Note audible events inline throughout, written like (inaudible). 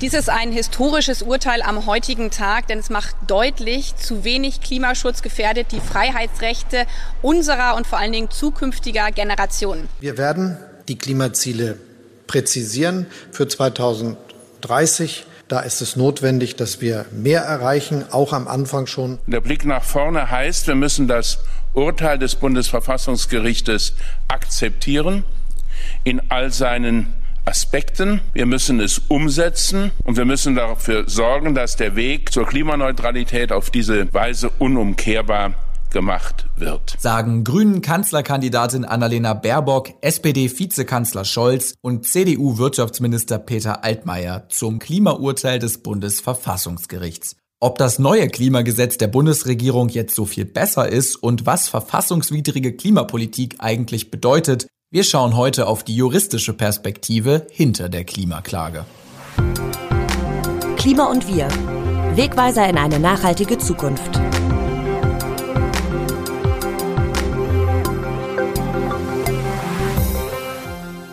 Dies ist ein historisches Urteil am heutigen Tag, denn es macht deutlich, zu wenig Klimaschutz gefährdet die Freiheitsrechte unserer und vor allen Dingen zukünftiger Generationen. Wir werden die Klimaziele präzisieren für 2030. Da ist es notwendig, dass wir mehr erreichen, auch am Anfang schon. Der Blick nach vorne heißt, wir müssen das Urteil des Bundesverfassungsgerichtes akzeptieren in all seinen Aspekten. Wir müssen es umsetzen und wir müssen dafür sorgen, dass der Weg zur Klimaneutralität auf diese Weise unumkehrbar gemacht wird. Sagen Grünen Kanzlerkandidatin Annalena Baerbock, SPD-Vizekanzler Scholz und CDU-Wirtschaftsminister Peter Altmaier zum Klimaurteil des Bundesverfassungsgerichts. Ob das neue Klimagesetz der Bundesregierung jetzt so viel besser ist und was verfassungswidrige Klimapolitik eigentlich bedeutet, wir schauen heute auf die juristische Perspektive hinter der Klimaklage. Klima und wir. Wegweiser in eine nachhaltige Zukunft.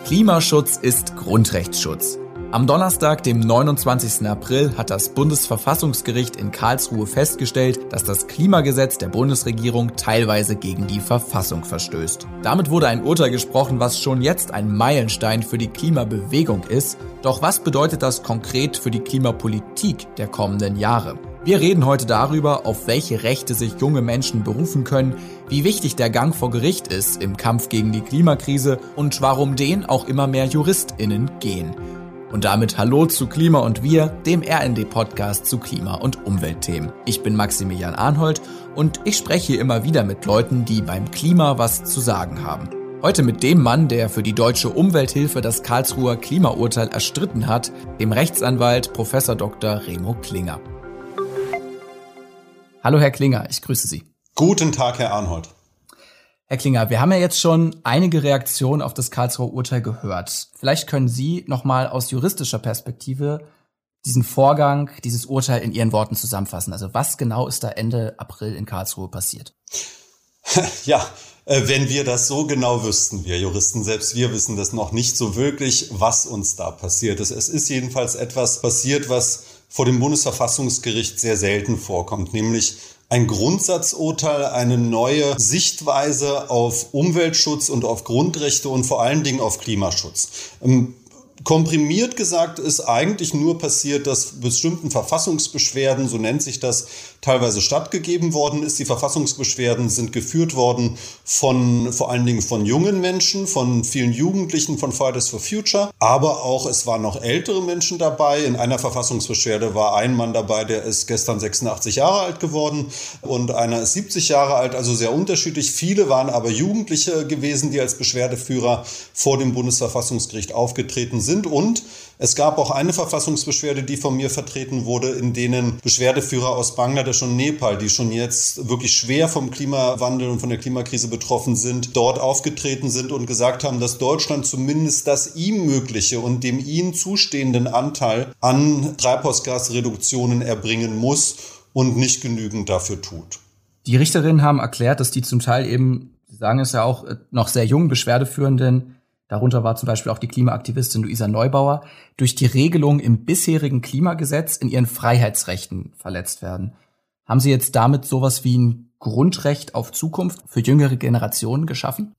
Klimaschutz ist Grundrechtsschutz. Am Donnerstag, dem 29. April, hat das Bundesverfassungsgericht in Karlsruhe festgestellt, dass das Klimagesetz der Bundesregierung teilweise gegen die Verfassung verstößt. Damit wurde ein Urteil gesprochen, was schon jetzt ein Meilenstein für die Klimabewegung ist. Doch was bedeutet das konkret für die Klimapolitik der kommenden Jahre? Wir reden heute darüber, auf welche Rechte sich junge Menschen berufen können, wie wichtig der Gang vor Gericht ist im Kampf gegen die Klimakrise und warum den auch immer mehr JuristInnen gehen. Und damit Hallo zu Klima und Wir, dem RND-Podcast zu Klima- und Umweltthemen. Ich bin Maximilian Arnhold und ich spreche hier immer wieder mit Leuten, die beim Klima was zu sagen haben. Heute mit dem Mann, der für die Deutsche Umwelthilfe das Karlsruher Klimaurteil erstritten hat, dem Rechtsanwalt Prof. Dr. Remo Klinger. Hallo Herr Klinger, ich grüße Sie. Guten Tag, Herr Arnhold. Herr Klinger, wir haben ja jetzt schon einige Reaktionen auf das Karlsruher Urteil gehört. Vielleicht können Sie nochmal aus juristischer Perspektive diesen Vorgang, dieses Urteil in Ihren Worten zusammenfassen. Also was genau ist da Ende April in Karlsruhe passiert? (laughs) Ja, äh, wenn wir das so genau wüssten, wir Juristen, selbst wir wissen das noch nicht so wirklich, was uns da passiert ist. Es ist jedenfalls etwas passiert, was vor dem Bundesverfassungsgericht sehr selten vorkommt, nämlich ein Grundsatzurteil, eine neue Sichtweise auf Umweltschutz und auf Grundrechte und vor allen Dingen auf Klimaschutz. Ähm, komprimiert gesagt ist eigentlich nur passiert, dass bestimmten Verfassungsbeschwerden, so nennt sich das, teilweise stattgegeben worden ist. Die Verfassungsbeschwerden sind geführt worden von vor allen Dingen von jungen Menschen, von vielen Jugendlichen von Fridays for Future, aber auch es waren noch ältere Menschen dabei. In einer Verfassungsbeschwerde war ein Mann dabei, der ist gestern 86 Jahre alt geworden und einer ist 70 Jahre alt, also sehr unterschiedlich. Viele waren aber Jugendliche gewesen, die als Beschwerdeführer vor dem Bundesverfassungsgericht aufgetreten sind und es gab auch eine Verfassungsbeschwerde, die von mir vertreten wurde, in denen Beschwerdeführer aus Bangladesch und Nepal, die schon jetzt wirklich schwer vom Klimawandel und von der Klimakrise betroffen sind, dort aufgetreten sind und gesagt haben, dass Deutschland zumindest das ihm mögliche und dem ihnen zustehenden Anteil an Treibhausgasreduktionen erbringen muss und nicht genügend dafür tut. Die Richterinnen haben erklärt, dass die zum Teil eben, Sie sagen es ja auch, noch sehr jungen Beschwerdeführenden darunter war zum Beispiel auch die Klimaaktivistin Luisa Neubauer, durch die Regelung im bisherigen Klimagesetz in ihren Freiheitsrechten verletzt werden. Haben Sie jetzt damit sowas wie ein Grundrecht auf Zukunft für jüngere Generationen geschaffen?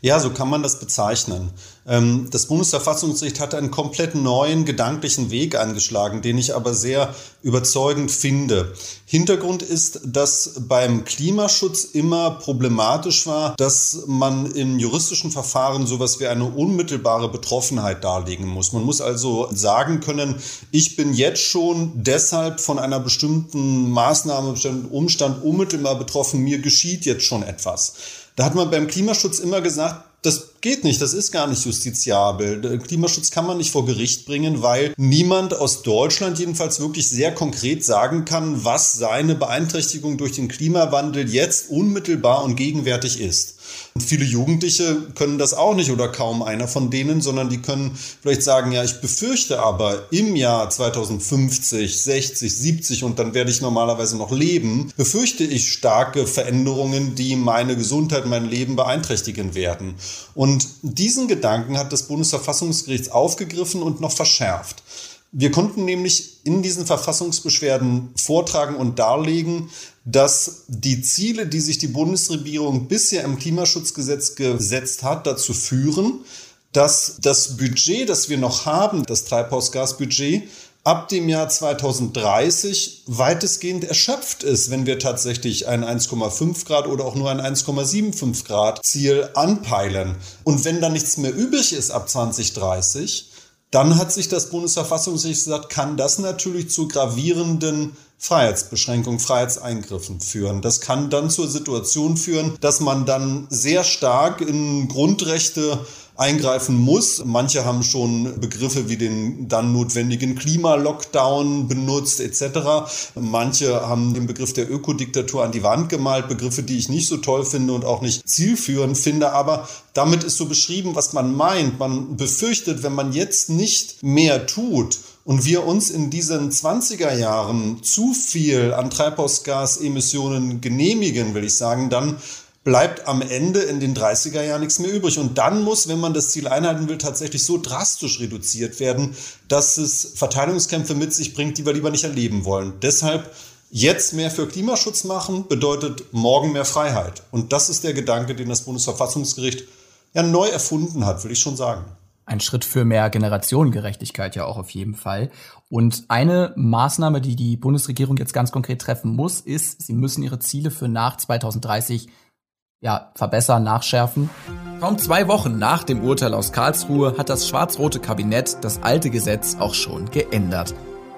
Ja, so kann man das bezeichnen. Ähm, das Bundesverfassungsgericht hat einen komplett neuen gedanklichen Weg angeschlagen, den ich aber sehr überzeugend finde. Hintergrund ist, dass beim Klimaschutz immer problematisch war, dass man in juristischen Verfahren sowas wie eine unmittelbare Betroffenheit darlegen muss. Man muss also sagen können, ich bin jetzt schon deshalb von einer bestimmten Maßnahme, bestimmten Umstand unmittelbar betroffen, mir geschieht jetzt schon etwas. Da hat man beim Klimaschutz immer gesagt, das geht nicht, das ist gar nicht justiziabel. Klimaschutz kann man nicht vor Gericht bringen, weil niemand aus Deutschland jedenfalls wirklich sehr konkret sagen kann, was seine Beeinträchtigung durch den Klimawandel jetzt unmittelbar und gegenwärtig ist. Und viele Jugendliche können das auch nicht oder kaum einer von denen, sondern die können vielleicht sagen, ja, ich befürchte aber im Jahr 2050, 60, 70 und dann werde ich normalerweise noch leben, befürchte ich starke Veränderungen, die meine Gesundheit, mein Leben beeinträchtigen werden. Und diesen Gedanken hat das Bundesverfassungsgericht aufgegriffen und noch verschärft. Wir konnten nämlich in diesen Verfassungsbeschwerden vortragen und darlegen, dass die Ziele, die sich die Bundesregierung bisher im Klimaschutzgesetz gesetzt hat, dazu führen, dass das Budget, das wir noch haben, das Treibhausgasbudget, ab dem Jahr 2030 weitestgehend erschöpft ist, wenn wir tatsächlich ein 1,5 Grad oder auch nur ein 1,75 Grad Ziel anpeilen. Und wenn dann nichts mehr übrig ist ab 2030, dann hat sich das Bundesverfassungsgericht gesagt, kann das natürlich zu gravierenden Freiheitsbeschränkungen, Freiheitseingriffen führen. Das kann dann zur Situation führen, dass man dann sehr stark in Grundrechte eingreifen muss. Manche haben schon Begriffe wie den dann notwendigen Klimalockdown benutzt etc. Manche haben den Begriff der Ökodiktatur an die Wand gemalt, Begriffe, die ich nicht so toll finde und auch nicht zielführend finde, aber damit ist so beschrieben, was man meint. Man befürchtet, wenn man jetzt nicht mehr tut, und wir uns in diesen 20er Jahren zu viel an Treibhausgasemissionen genehmigen, will ich sagen, dann bleibt am Ende in den 30er Jahren nichts mehr übrig. Und dann muss, wenn man das Ziel einhalten will, tatsächlich so drastisch reduziert werden, dass es Verteilungskämpfe mit sich bringt, die wir lieber nicht erleben wollen. Deshalb jetzt mehr für Klimaschutz machen, bedeutet morgen mehr Freiheit. Und das ist der Gedanke, den das Bundesverfassungsgericht ja neu erfunden hat, will ich schon sagen. Ein Schritt für mehr Generationengerechtigkeit ja auch auf jeden Fall. Und eine Maßnahme, die die Bundesregierung jetzt ganz konkret treffen muss, ist, sie müssen ihre Ziele für nach 2030 ja, verbessern, nachschärfen. Kaum zwei Wochen nach dem Urteil aus Karlsruhe hat das schwarz-rote Kabinett das alte Gesetz auch schon geändert.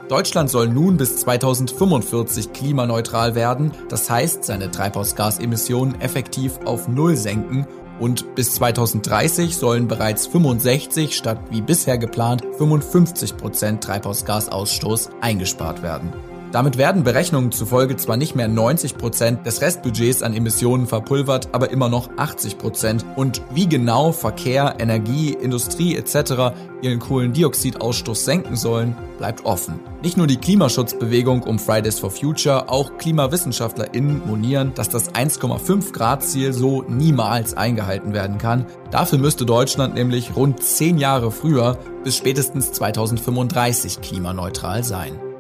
Deutschland soll nun bis 2045 klimaneutral werden, das heißt seine Treibhausgasemissionen effektiv auf Null senken und bis 2030 sollen bereits 65 statt wie bisher geplant 55 Prozent Treibhausgasausstoß eingespart werden. Damit werden Berechnungen zufolge zwar nicht mehr 90 Prozent des Restbudgets an Emissionen verpulvert, aber immer noch 80 Prozent. Und wie genau Verkehr, Energie, Industrie etc. ihren Kohlendioxidausstoß senken sollen, bleibt offen. Nicht nur die Klimaschutzbewegung um Fridays for Future, auch KlimawissenschaftlerInnen monieren, dass das 1,5 Grad Ziel so niemals eingehalten werden kann. Dafür müsste Deutschland nämlich rund 10 Jahre früher bis spätestens 2035 klimaneutral sein.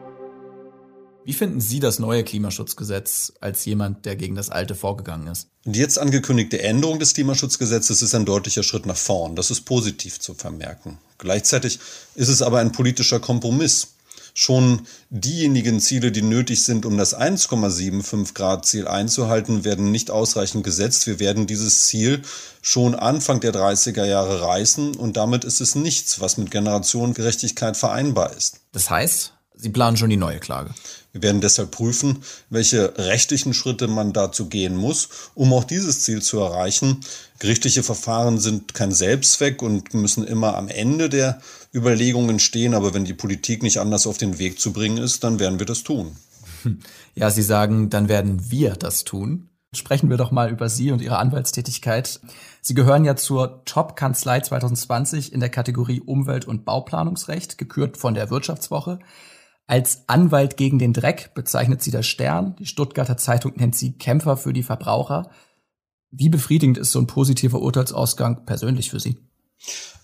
Wie finden Sie das neue Klimaschutzgesetz als jemand, der gegen das alte vorgegangen ist? Die jetzt angekündigte Änderung des Klimaschutzgesetzes ist ein deutlicher Schritt nach vorn. Das ist positiv zu vermerken. Gleichzeitig ist es aber ein politischer Kompromiss. Schon diejenigen Ziele, die nötig sind, um das 1,75 Grad Ziel einzuhalten, werden nicht ausreichend gesetzt. Wir werden dieses Ziel schon Anfang der 30er Jahre reißen und damit ist es nichts, was mit Generationengerechtigkeit vereinbar ist. Das heißt, Sie planen schon die neue Klage. Wir werden deshalb prüfen, welche rechtlichen Schritte man dazu gehen muss, um auch dieses Ziel zu erreichen. Gerichtliche Verfahren sind kein Selbstzweck und müssen immer am Ende der Überlegungen stehen. Aber wenn die Politik nicht anders auf den Weg zu bringen ist, dann werden wir das tun. (laughs) Ja, Sie sagen, dann werden wir das tun. Sprechen wir doch mal über Sie und Ihre Anwaltstätigkeit. Sie gehören ja zur Top-Kanzlei 2020 in der Kategorie Umwelt- und Bauplanungsrecht, gekürt von der Wirtschaftswoche. Als Anwalt gegen den Dreck bezeichnet sie der Stern. Die Stuttgarter Zeitung nennt sie Kämpfer für die Verbraucher. Wie befriedigend ist so ein positiver Urteilsausgang persönlich für Sie?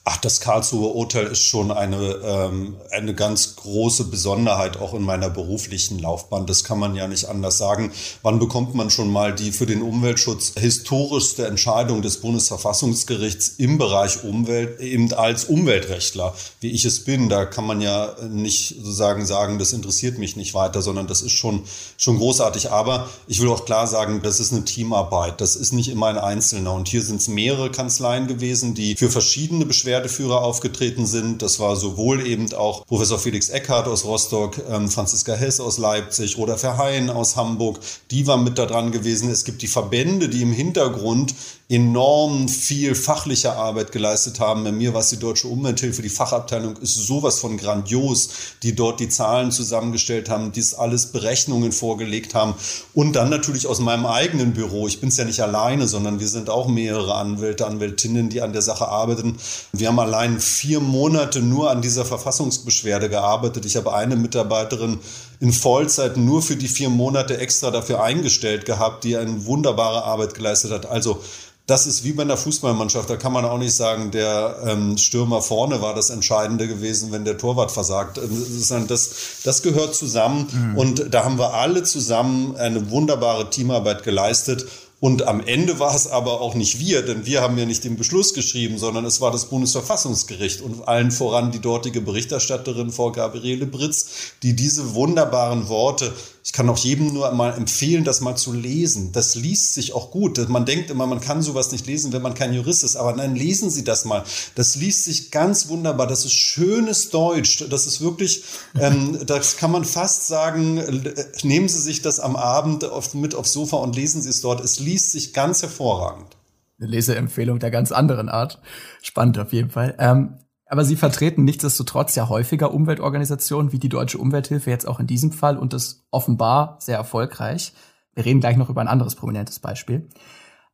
Ach, das Karlsruher Urteil ist schon eine, ähm, eine ganz große Besonderheit auch in meiner beruflichen Laufbahn. Das kann man ja nicht anders sagen. Wann bekommt man schon mal die für den Umweltschutz historischste Entscheidung des Bundesverfassungsgerichts im Bereich Umwelt, eben als Umweltrechtler, wie ich es bin? Da kann man ja nicht sozusagen sagen, das interessiert mich nicht weiter, sondern das ist schon, schon großartig. Aber ich will auch klar sagen, das ist eine Teamarbeit. Das ist nicht immer ein Einzelner. Und hier sind es mehrere Kanzleien gewesen, die für verschiedene Beschwerden Beschwerdeführer aufgetreten sind. Das war sowohl eben auch Professor Felix Eckhardt aus Rostock, ähm, Franziska Hess aus Leipzig, Roda Verheyen aus Hamburg. Die waren mit da dran gewesen. Es gibt die Verbände, die im Hintergrund enorm viel fachliche Arbeit geleistet haben. Bei mir war es die Deutsche Umwelthilfe, die Fachabteilung ist sowas von grandios, die dort die Zahlen zusammengestellt haben, dies alles Berechnungen vorgelegt haben und dann natürlich aus meinem eigenen Büro. Ich bin es ja nicht alleine, sondern wir sind auch mehrere Anwälte, Anwältinnen, die an der Sache arbeiten. Wir haben allein vier Monate nur an dieser Verfassungsbeschwerde gearbeitet. Ich habe eine Mitarbeiterin in Vollzeit nur für die vier Monate extra dafür eingestellt gehabt, die eine wunderbare Arbeit geleistet hat. Also das ist wie bei einer Fußballmannschaft. Da kann man auch nicht sagen, der ähm, Stürmer vorne war das Entscheidende gewesen, wenn der Torwart versagt. Äh, das, das gehört zusammen. Mhm. Und da haben wir alle zusammen eine wunderbare Teamarbeit geleistet. Und am Ende war es aber auch nicht wir, denn wir haben ja nicht den Beschluss geschrieben, sondern es war das Bundesverfassungsgericht. Und allen voran die dortige Berichterstatterin Frau Gabriele Britz, die diese wunderbaren Worte ich kann auch jedem nur mal empfehlen, das mal zu lesen. Das liest sich auch gut. Man denkt immer, man kann sowas nicht lesen, wenn man kein Jurist ist. Aber nein, lesen Sie das mal. Das liest sich ganz wunderbar. Das ist schönes Deutsch. Das ist wirklich, ähm, (laughs) das kann man fast sagen, äh, nehmen Sie sich das am Abend auf, mit aufs Sofa und lesen Sie es dort. Es liest sich ganz hervorragend. Eine Leseempfehlung der ganz anderen Art. Spannend auf jeden Fall. Ähm aber sie vertreten nichtsdestotrotz ja häufiger Umweltorganisationen wie die Deutsche Umwelthilfe jetzt auch in diesem Fall und das offenbar sehr erfolgreich. Wir reden gleich noch über ein anderes prominentes Beispiel.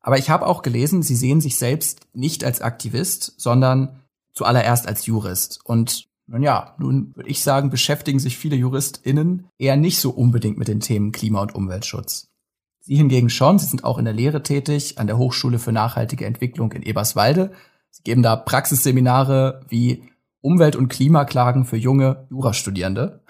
Aber ich habe auch gelesen, sie sehen sich selbst nicht als Aktivist, sondern zuallererst als Jurist. Und nun ja, nun würde ich sagen, beschäftigen sich viele JuristInnen eher nicht so unbedingt mit den Themen Klima- und Umweltschutz. Sie hingegen schon, sie sind auch in der Lehre tätig, an der Hochschule für nachhaltige Entwicklung in Eberswalde Sie geben da Praxisseminare wie Umwelt- und Klimaklagen für junge Jurastudierende.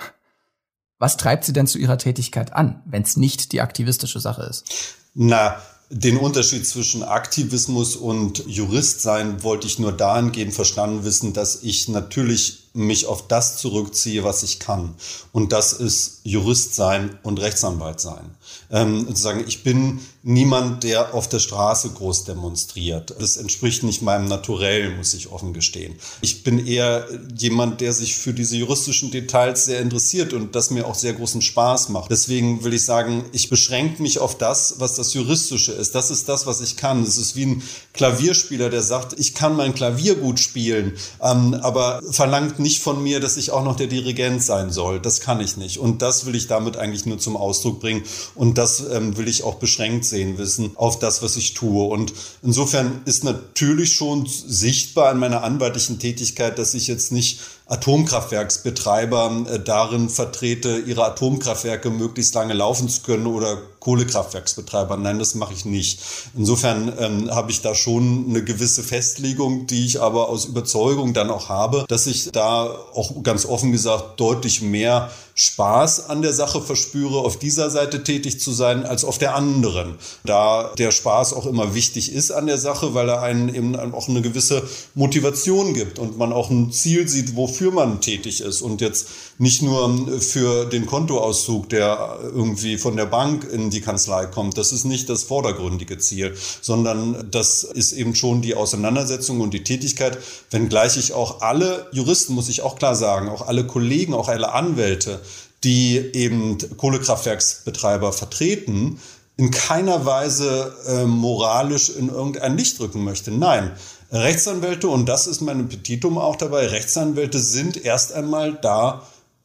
Was treibt Sie denn zu Ihrer Tätigkeit an, wenn es nicht die aktivistische Sache ist? Na, den Unterschied zwischen Aktivismus und Jurist sein wollte ich nur dahingehend verstanden wissen, dass ich natürlich mich auf das zurückziehe, was ich kann. Und das ist Jurist sein und Rechtsanwalt sein. Ähm, sagen, ich bin niemand, der auf der Straße groß demonstriert. Das entspricht nicht meinem Naturell, muss ich offen gestehen. Ich bin eher jemand, der sich für diese juristischen Details sehr interessiert und das mir auch sehr großen Spaß macht. Deswegen will ich sagen, ich beschränke mich auf das, was das Juristische ist. Das ist das, was ich kann. Es ist wie ein Klavierspieler, der sagt, ich kann mein Klavier gut spielen, ähm, aber verlangt nicht von mir, dass ich auch noch der Dirigent sein soll. Das kann ich nicht. Und das will ich damit eigentlich nur zum Ausdruck bringen. Und das ähm, will ich auch beschränkt sehen wissen auf das, was ich tue. Und insofern ist natürlich schon sichtbar in meiner anwaltlichen Tätigkeit, dass ich jetzt nicht Atomkraftwerksbetreiber äh, darin vertrete, ihre Atomkraftwerke möglichst lange laufen zu können oder Kohlekraftwerksbetreiber. Nein, das mache ich nicht. Insofern ähm, habe ich da schon eine gewisse Festlegung, die ich aber aus Überzeugung dann auch habe, dass ich da auch ganz offen gesagt deutlich mehr Spaß an der Sache verspüre, auf dieser Seite tätig zu sein, als auf der anderen. Da der Spaß auch immer wichtig ist an der Sache, weil er einen eben auch eine gewisse Motivation gibt und man auch ein Ziel sieht, wofür man tätig ist und jetzt nicht nur für den Kontoauszug, der irgendwie von der Bank in die Kanzlei kommt. Das ist nicht das vordergründige Ziel, sondern das ist eben schon die Auseinandersetzung und die Tätigkeit, wenngleich ich auch alle Juristen, muss ich auch klar sagen, auch alle Kollegen, auch alle Anwälte, die eben Kohlekraftwerksbetreiber vertreten, in keiner Weise äh, moralisch in irgendein Licht rücken möchte. Nein, Rechtsanwälte, und das ist mein Petitum auch dabei, Rechtsanwälte sind erst einmal da,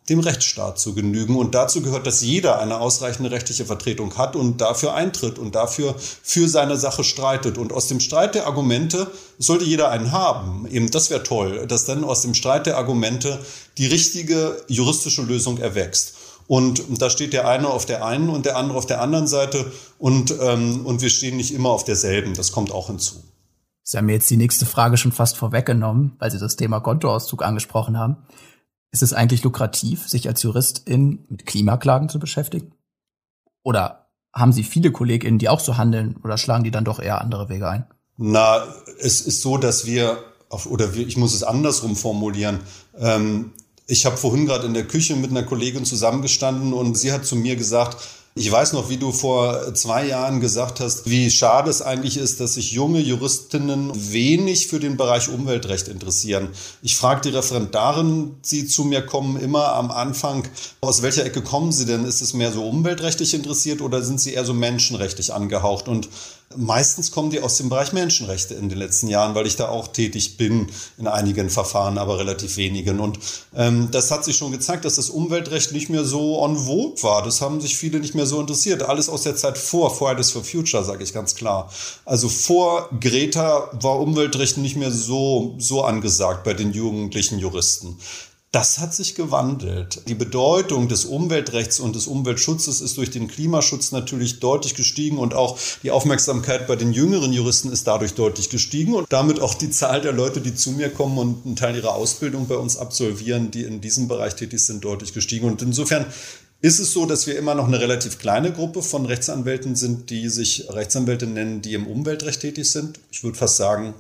dem Rechtsstaat zu genügen. Und dazu gehört, dass jeder eine ausreichende rechtliche Vertretung hat und dafür eintritt und dafür für seine Sache streitet. Und aus dem Streit der Argumente sollte jeder einen haben. Eben, das wäre toll, dass dann aus dem Streit der Argumente die richtige juristische Lösung erwächst. Und da steht der eine auf der einen und der andere auf der anderen Seite und, ähm, und wir stehen nicht immer auf derselben. Das kommt auch hinzu. Sie haben mir jetzt die nächste Frage schon fast vorweggenommen, weil Sie das Thema Kontoauszug angesprochen haben. Ist es eigentlich lukrativ, sich als Juristin mit Klimaklagen zu beschäftigen? Oder haben Sie viele KollegInnen, die auch so handeln oder schlagen die dann doch eher andere Wege ein? Na, es ist so, dass wir, oder ich muss es andersrum formulieren, ähm, ich habe vorhin gerade in der Küche mit einer Kollegin zusammengestanden und sie hat zu mir gesagt, ich weiß noch, wie du vor zwei Jahren gesagt hast, wie schade es eigentlich ist, dass sich junge Juristinnen wenig für den Bereich Umweltrecht interessieren. Ich frage die Referendarin, die zu mir kommen, immer am Anfang, aus welcher Ecke kommen sie denn? Ist es mehr so umweltrechtlich interessiert oder sind sie eher so menschenrechtlich angehaucht? Und Meistens kommen die aus dem Bereich Menschenrechte in den letzten Jahren, weil ich da auch tätig bin in einigen Verfahren, aber relativ wenigen. Und ähm, das hat sich schon gezeigt, dass das Umweltrecht nicht mehr so on vogue war. Das haben sich viele nicht mehr so interessiert. Alles aus der Zeit vor Fridays for Future, sage ich ganz klar. Also vor Greta war Umweltrecht nicht mehr so, so angesagt bei den jugendlichen Juristen. Das hat sich gewandelt. Die Bedeutung des Umweltrechts und des Umweltschutzes ist durch den Klimaschutz natürlich deutlich gestiegen und auch die Aufmerksamkeit bei den jüngeren Juristen ist dadurch deutlich gestiegen und damit auch die Zahl der Leute, die zu mir kommen und einen Teil ihrer Ausbildung bei uns absolvieren, die in diesem Bereich tätig sind, deutlich gestiegen. Und insofern ist es so, dass wir immer noch eine relativ kleine Gruppe von Rechtsanwälten sind, die sich Rechtsanwälte nennen, die im Umweltrecht tätig sind. Ich würde fast sagen,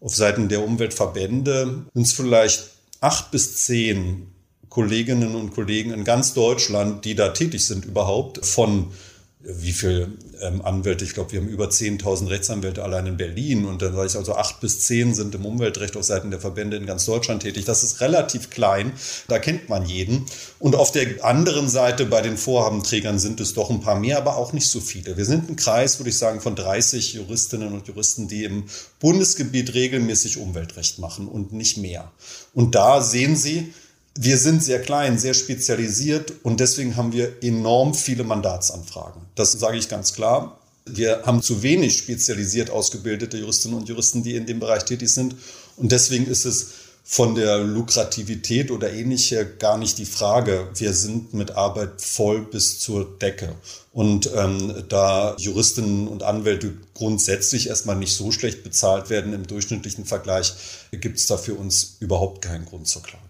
auf Seiten der Umweltverbände sind es vielleicht acht bis zehn Kolleginnen und Kollegen in ganz Deutschland, die da tätig sind überhaupt, von wie viel ähm, Anwälte, ich glaube, wir haben über 10.000 Rechtsanwälte allein in Berlin und dann sage ich also acht bis zehn sind im Umweltrecht auf Seiten der Verbände in ganz Deutschland tätig. Das ist relativ klein, da kennt man jeden. Und auf der anderen Seite bei den Vorhabenträgern sind es doch ein paar mehr, aber auch nicht so viele. Wir sind ein Kreis, würde ich sagen, von 30 Juristinnen und Juristen, die im Bundesgebiet regelmäßig Umweltrecht machen und nicht mehr. Und da sehen Sie, wir sind sehr klein, sehr spezialisiert und deswegen haben wir enorm viele Mandatsanfragen. Das sage ich ganz klar. Wir haben zu wenig spezialisiert ausgebildete Juristinnen und Juristen, die in dem Bereich tätig sind. Und deswegen ist es von der Lukrativität oder ähnlicher gar nicht die Frage. Wir sind mit Arbeit voll bis zur Decke. Und ähm, da Juristinnen und Anwälte grundsätzlich erstmal nicht so schlecht bezahlt werden im durchschnittlichen Vergleich, gibt es da für uns überhaupt keinen Grund zur Klage.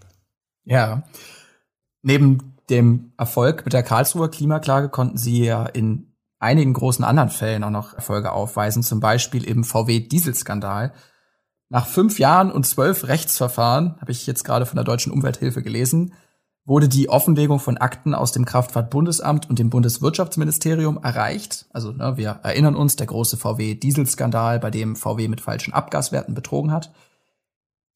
Ja. Neben dem Erfolg mit der Karlsruher Klimaklage konnten sie ja in einigen großen anderen Fällen auch noch Erfolge aufweisen, zum Beispiel im VW-Dieselskandal. Nach fünf Jahren und zwölf Rechtsverfahren, habe ich jetzt gerade von der Deutschen Umwelthilfe gelesen, wurde die Offenlegung von Akten aus dem Kraftfahrtbundesamt und dem Bundeswirtschaftsministerium erreicht. Also ne, wir erinnern uns, der große VW-Dieselskandal, bei dem VW mit falschen Abgaswerten betrogen hat.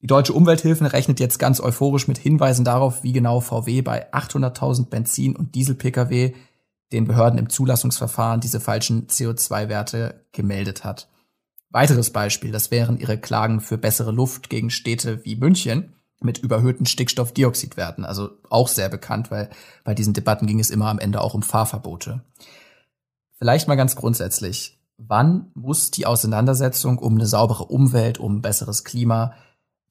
Die deutsche Umwelthilfe rechnet jetzt ganz euphorisch mit Hinweisen darauf, wie genau VW bei 800.000 Benzin- und Diesel-Pkw den Behörden im Zulassungsverfahren diese falschen CO2-Werte gemeldet hat. Weiteres Beispiel, das wären ihre Klagen für bessere Luft gegen Städte wie München mit überhöhten Stickstoffdioxidwerten, also auch sehr bekannt, weil bei diesen Debatten ging es immer am Ende auch um Fahrverbote. Vielleicht mal ganz grundsätzlich, wann muss die Auseinandersetzung um eine saubere Umwelt, um ein besseres Klima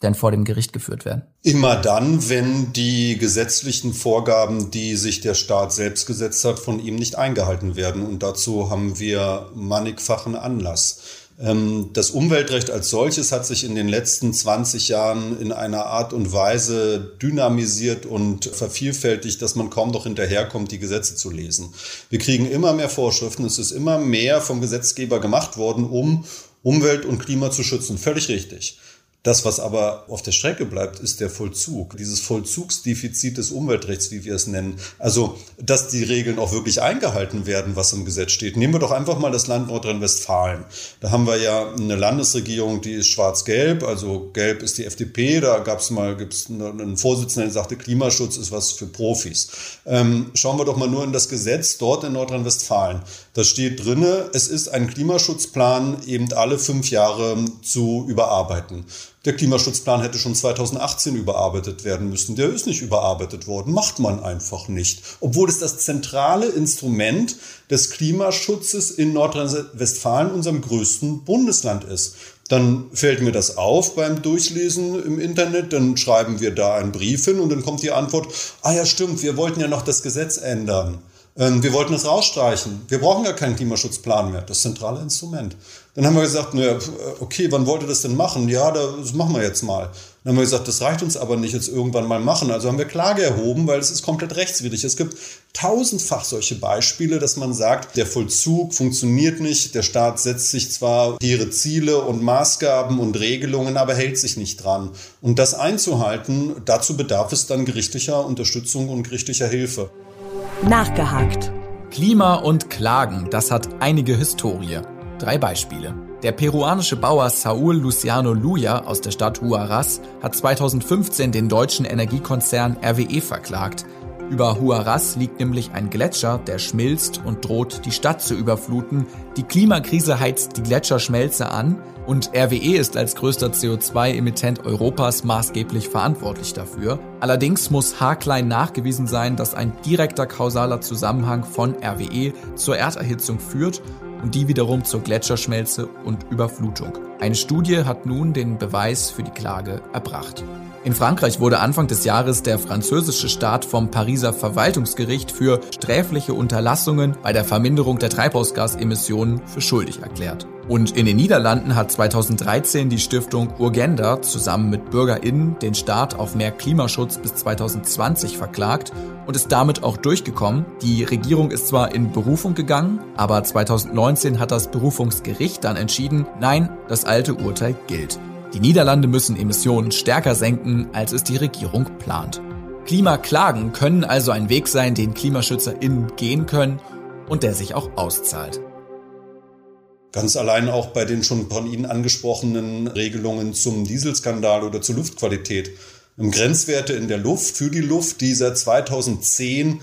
denn vor dem Gericht geführt werden? Immer dann, wenn die gesetzlichen Vorgaben, die sich der Staat selbst gesetzt hat, von ihm nicht eingehalten werden. Und dazu haben wir mannigfachen Anlass. Ähm, das Umweltrecht als solches hat sich in den letzten 20 Jahren in einer Art und Weise dynamisiert und vervielfältigt, dass man kaum noch hinterherkommt, die Gesetze zu lesen. Wir kriegen immer mehr Vorschriften. Es ist immer mehr vom Gesetzgeber gemacht worden, um Umwelt und Klima zu schützen. Völlig richtig. Das, was aber auf der Strecke bleibt, ist der Vollzug. Dieses Vollzugsdefizit des Umweltrechts, wie wir es nennen. Also, dass die Regeln auch wirklich eingehalten werden, was im Gesetz steht. Nehmen wir doch einfach mal das Land Nordrhein-Westfalen. Da haben wir ja eine Landesregierung, die ist schwarz-gelb. Also gelb ist die FDP. Da gab es mal gibt's einen Vorsitzenden, der sagte, Klimaschutz ist was für Profis. Ähm, schauen wir doch mal nur in das Gesetz dort in Nordrhein-Westfalen. Da steht drinne, es ist ein Klimaschutzplan eben alle fünf Jahre zu überarbeiten. Der Klimaschutzplan hätte schon 2018 überarbeitet werden müssen. Der ist nicht überarbeitet worden. Macht man einfach nicht. Obwohl es das zentrale Instrument des Klimaschutzes in Nordrhein-Westfalen, unserem größten Bundesland ist. Dann fällt mir das auf beim Durchlesen im Internet, dann schreiben wir da einen Brief hin und dann kommt die Antwort, ah ja stimmt, wir wollten ja noch das Gesetz ändern. Ähm, wir wollten es rausstreichen. Wir brauchen gar keinen Klimaschutzplan mehr. Das zentrale Instrument. Dann haben wir gesagt, naja, okay, wann wollt ihr das denn machen? Ja, das machen wir jetzt mal. Dann haben wir gesagt, das reicht uns aber nicht, jetzt irgendwann mal machen. Also haben wir Klage erhoben, weil es ist komplett rechtswidrig. Es gibt tausendfach solche Beispiele, dass man sagt, der Vollzug funktioniert nicht, der Staat setzt sich zwar ihre Ziele und Maßgaben und Regelungen, aber hält sich nicht dran. Und das einzuhalten, dazu bedarf es dann gerichtlicher Unterstützung und gerichtlicher Hilfe. Nachgehakt. Klima und Klagen, das hat einige Historie. Drei Beispiele. Der peruanische Bauer Saúl Luciano Luya aus der Stadt Huaraz hat 2015 den deutschen Energiekonzern RWE verklagt. Über Huaraz liegt nämlich ein Gletscher, der schmilzt und droht, die Stadt zu überfluten. Die Klimakrise heizt die Gletscherschmelze an und RWE ist als größter CO2-Emittent Europas maßgeblich verantwortlich dafür. Allerdings muss haarklein nachgewiesen sein, dass ein direkter kausaler Zusammenhang von RWE zur Erderhitzung führt und die wiederum zur Gletscherschmelze und Überflutung. Eine Studie hat nun den Beweis für die Klage erbracht. In Frankreich wurde Anfang des Jahres der französische Staat vom Pariser Verwaltungsgericht für sträfliche Unterlassungen bei der Verminderung der Treibhausgasemissionen für schuldig erklärt. Und in den Niederlanden hat 2013 die Stiftung Urgenda zusammen mit BürgerInnen den Staat auf mehr Klimaschutz bis 2020 verklagt und ist damit auch durchgekommen. Die Regierung ist zwar in Berufung gegangen, aber 2019 hat das Berufungsgericht dann entschieden, nein, das alte Urteil gilt. Die Niederlande müssen Emissionen stärker senken, als es die Regierung plant. Klimaklagen können also ein Weg sein, den KlimaschützerInnen gehen können und der sich auch auszahlt. Ganz allein auch bei den schon von Ihnen angesprochenen Regelungen zum Dieselskandal oder zur Luftqualität. Grenzwerte in der Luft für die Luft, die seit 2010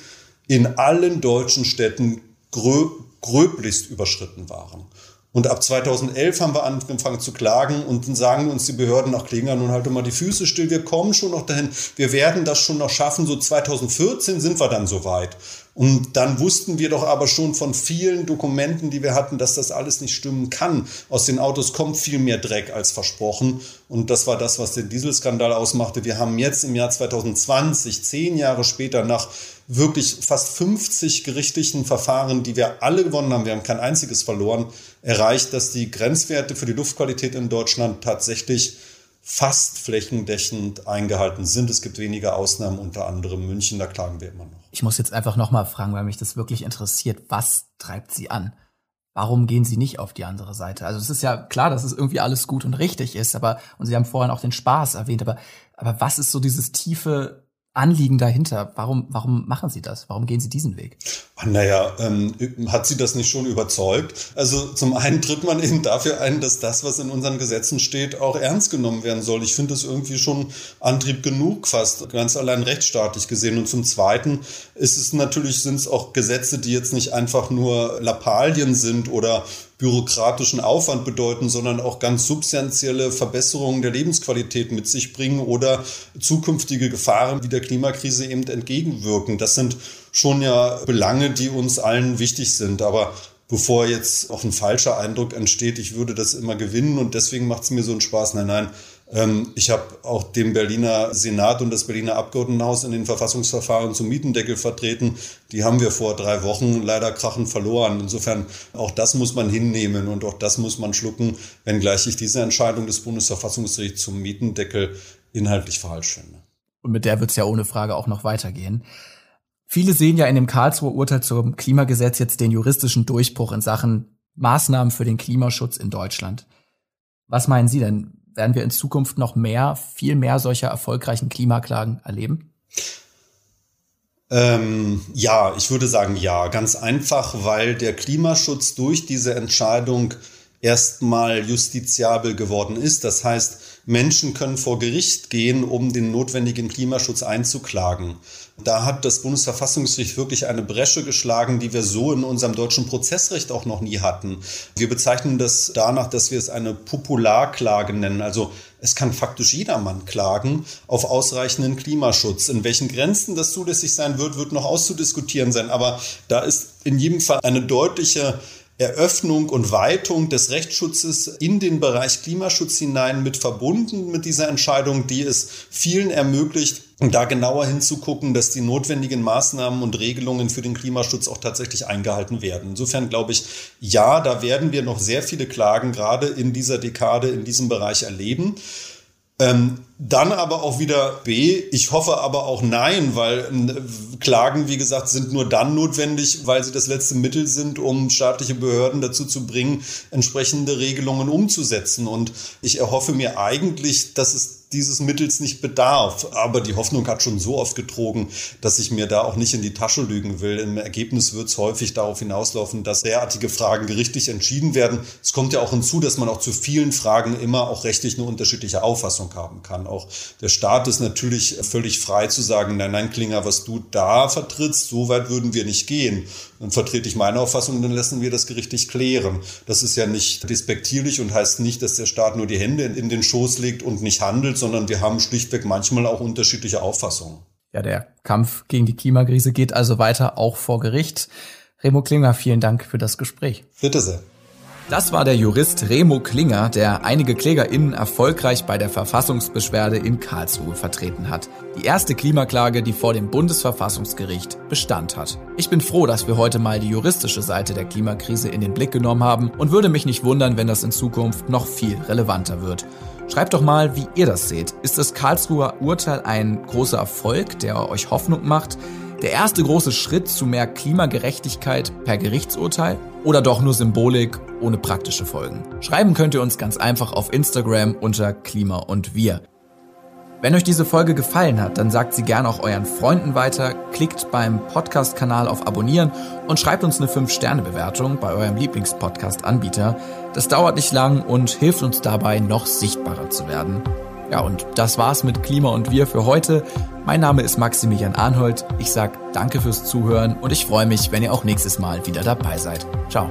in allen deutschen Städten grö gröblichst überschritten waren. Und ab 2011 haben wir angefangen zu klagen und dann sagen uns die Behörden, ach Klinger, nun halt mal die Füße still, wir kommen schon noch dahin, wir werden das schon noch schaffen, so 2014 sind wir dann soweit. Und dann wussten wir doch aber schon von vielen Dokumenten, die wir hatten, dass das alles nicht stimmen kann. Aus den Autos kommt viel mehr Dreck als versprochen. Und das war das, was den Dieselskandal ausmachte. Wir haben jetzt im Jahr 2020, zehn Jahre später, nach wirklich fast 50 gerichtlichen Verfahren, die wir alle gewonnen haben, wir haben kein einziges verloren, erreicht, dass die Grenzwerte für die Luftqualität in Deutschland tatsächlich fast flächendeckend eingehalten sind. Es gibt wenige Ausnahmen, unter anderem München, da klagen wir immer noch. Ich muss jetzt einfach nochmal fragen, weil mich das wirklich interessiert. Was treibt Sie an? Warum gehen Sie nicht auf die andere Seite? Also es ist ja klar, dass es irgendwie alles gut und richtig ist, aber, und Sie haben vorhin auch den Spaß erwähnt, aber, aber was ist so dieses tiefe Anliegen dahinter? Warum, warum machen Sie das? Warum gehen Sie diesen Weg? Naja, ähm, hat Sie das nicht schon überzeugt? Also zum einen tritt man eben dafür ein, dass das, was in unseren Gesetzen steht, auch ernst genommen werden soll. Ich finde das irgendwie schon Antrieb genug, fast ganz allein rechtsstaatlich gesehen. Und zum Zweiten ist es natürlich, sind es auch Gesetze, die jetzt nicht einfach nur Lappalien sind oder bürokratischen Aufwand bedeuten, sondern auch ganz substanzielle Verbesserungen der Lebensqualität mit sich bringen oder zukünftige Gefahren wie der Klimakrise eben entgegenwirken. Das sind schon ja Belange, die uns allen wichtig sind. Aber bevor jetzt auch ein falscher Eindruck entsteht, ich würde das immer gewinnen und deswegen macht es mir so einen Spaß. Nein, nein, ich habe auch den Berliner Senat und das Berliner Abgeordnetenhaus in den Verfassungsverfahren zum Mietendeckel vertreten. Die haben wir vor drei Wochen leider krachend verloren. Insofern auch das muss man hinnehmen und auch das muss man schlucken, wenngleich ich diese Entscheidung des Bundesverfassungsgerichts zum Mietendeckel inhaltlich falsch finde. Und mit der wird es ja ohne Frage auch noch weitergehen. Viele sehen ja in dem Karlsruher Urteil zum Klimagesetz jetzt den juristischen Durchbruch in Sachen Maßnahmen für den Klimaschutz in Deutschland. Was meinen Sie denn? Werden wir in Zukunft noch mehr, viel mehr solcher erfolgreichen Klimaklagen erleben? Ähm, ja, ich würde sagen ja. Ganz einfach, weil der Klimaschutz durch diese Entscheidung erstmal justiziabel geworden ist. Das heißt, Menschen können vor Gericht gehen, um den notwendigen Klimaschutz einzuklagen. Da hat das Bundesverfassungsgericht wirklich eine Bresche geschlagen, die wir so in unserem deutschen Prozessrecht auch noch nie hatten. Wir bezeichnen das danach, dass wir es eine Popularklage nennen. Also es kann faktisch jedermann klagen auf ausreichenden Klimaschutz. In welchen Grenzen das zulässig sein wird, wird noch auszudiskutieren sein. Aber da ist in jedem Fall eine deutliche Eröffnung und Weitung des Rechtsschutzes in den Bereich Klimaschutz hinein mit verbunden mit dieser Entscheidung, die es vielen ermöglicht, da genauer hinzugucken, dass die notwendigen Maßnahmen und Regelungen für den Klimaschutz auch tatsächlich eingehalten werden. Insofern glaube ich, ja, da werden wir noch sehr viele Klagen gerade in dieser Dekade in diesem Bereich erleben. Ähm, dann aber auch wieder B, ich hoffe aber auch nein, weil äh, Klagen, wie gesagt, sind nur dann notwendig, weil sie das letzte Mittel sind, um staatliche Behörden dazu zu bringen, entsprechende Regelungen umzusetzen. Und ich erhoffe mir eigentlich, dass es dieses Mittels nicht bedarf. Aber die Hoffnung hat schon so oft getrogen, dass ich mir da auch nicht in die Tasche lügen will. Im Ergebnis wird es häufig darauf hinauslaufen, dass derartige Fragen gerichtlich entschieden werden. Es kommt ja auch hinzu, dass man auch zu vielen Fragen immer auch rechtlich eine unterschiedliche Auffassung haben kann. Auch der Staat ist natürlich völlig frei zu sagen, nein, nein, Klinger, was du da vertrittst, so weit würden wir nicht gehen. Dann vertrete ich meine Auffassung und dann lassen wir das gerichtlich klären. Das ist ja nicht despektierlich und heißt nicht, dass der Staat nur die Hände in den Schoß legt und nicht handelt, sondern wir haben schlichtweg manchmal auch unterschiedliche Auffassungen. Ja, der Kampf gegen die Klimakrise geht also weiter, auch vor Gericht. Remo Klinger, vielen Dank für das Gespräch. Bitte sehr. Das war der Jurist Remo Klinger, der einige KlägerInnen erfolgreich bei der Verfassungsbeschwerde in Karlsruhe vertreten hat. Die erste Klimaklage, die vor dem Bundesverfassungsgericht Bestand hat. Ich bin froh, dass wir heute mal die juristische Seite der Klimakrise in den Blick genommen haben und würde mich nicht wundern, wenn das in Zukunft noch viel relevanter wird. Schreibt doch mal, wie ihr das seht. Ist das Karlsruher Urteil ein großer Erfolg, der euch Hoffnung macht? Der erste große Schritt zu mehr Klimagerechtigkeit per Gerichtsurteil oder doch nur Symbolik ohne praktische Folgen? Schreiben könnt ihr uns ganz einfach auf Instagram unter Klima und Wir. Wenn euch diese Folge gefallen hat, dann sagt sie gerne auch euren Freunden weiter, klickt beim Podcast-Kanal auf Abonnieren und schreibt uns eine 5-Sterne-Bewertung bei eurem Lieblingspodcast-Anbieter. Das dauert nicht lang und hilft uns dabei, noch sichtbarer zu werden. Ja, und das war's mit Klima und Wir für heute. Mein Name ist Maximilian Arnhold. Ich sag danke fürs Zuhören und ich freue mich, wenn ihr auch nächstes Mal wieder dabei seid. Ciao.